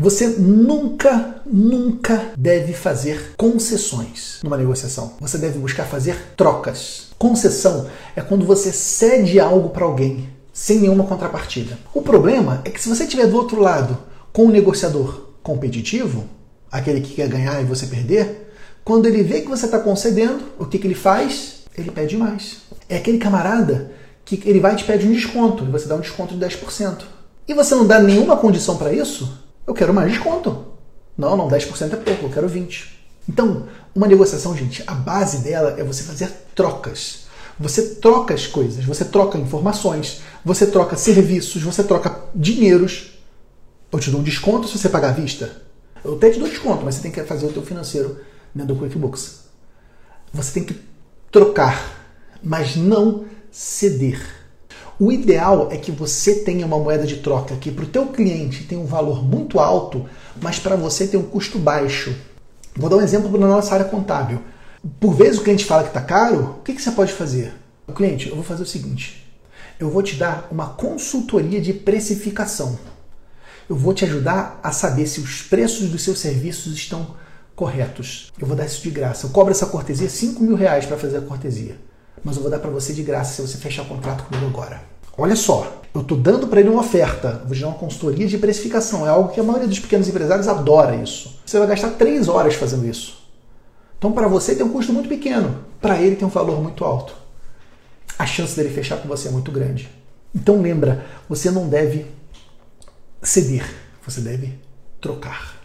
Você nunca, nunca deve fazer concessões numa negociação. Você deve buscar fazer trocas. Concessão é quando você cede algo para alguém sem nenhuma contrapartida. O problema é que se você estiver do outro lado com um negociador competitivo, aquele que quer ganhar e você perder, quando ele vê que você está concedendo, o que, que ele faz? Ele pede mais. É aquele camarada que ele vai e te pede um desconto, e você dá um desconto de 10%. E você não dá nenhuma condição para isso? Eu quero mais desconto. Não, não, 10% é pouco, eu quero 20%. Então, uma negociação, gente, a base dela é você fazer trocas. Você troca as coisas, você troca informações, você troca serviços, você troca dinheiros. Eu te dou um desconto se você pagar à vista. Eu até te dou desconto, mas você tem que fazer o teu financeiro dentro do QuickBooks. Você tem que trocar, mas não ceder. O ideal é que você tenha uma moeda de troca que para o teu cliente tem um valor muito alto, mas para você tem um custo baixo. Vou dar um exemplo na nossa área contábil. Por vezes o cliente fala que está caro, o que, que você pode fazer? O cliente, eu vou fazer o seguinte: eu vou te dar uma consultoria de precificação. Eu vou te ajudar a saber se os preços dos seus serviços estão corretos. Eu vou dar isso de graça. Eu cobro essa cortesia 5 mil reais para fazer a cortesia. Mas eu vou dar para você de graça se você fechar o contrato comigo agora. Olha só, eu estou dando para ele uma oferta, vou te dar uma consultoria de precificação. É algo que a maioria dos pequenos empresários adora isso. Você vai gastar três horas fazendo isso. Então, para você tem um custo muito pequeno, para ele tem um valor muito alto. A chance dele fechar com você é muito grande. Então, lembra, você não deve ceder, você deve trocar.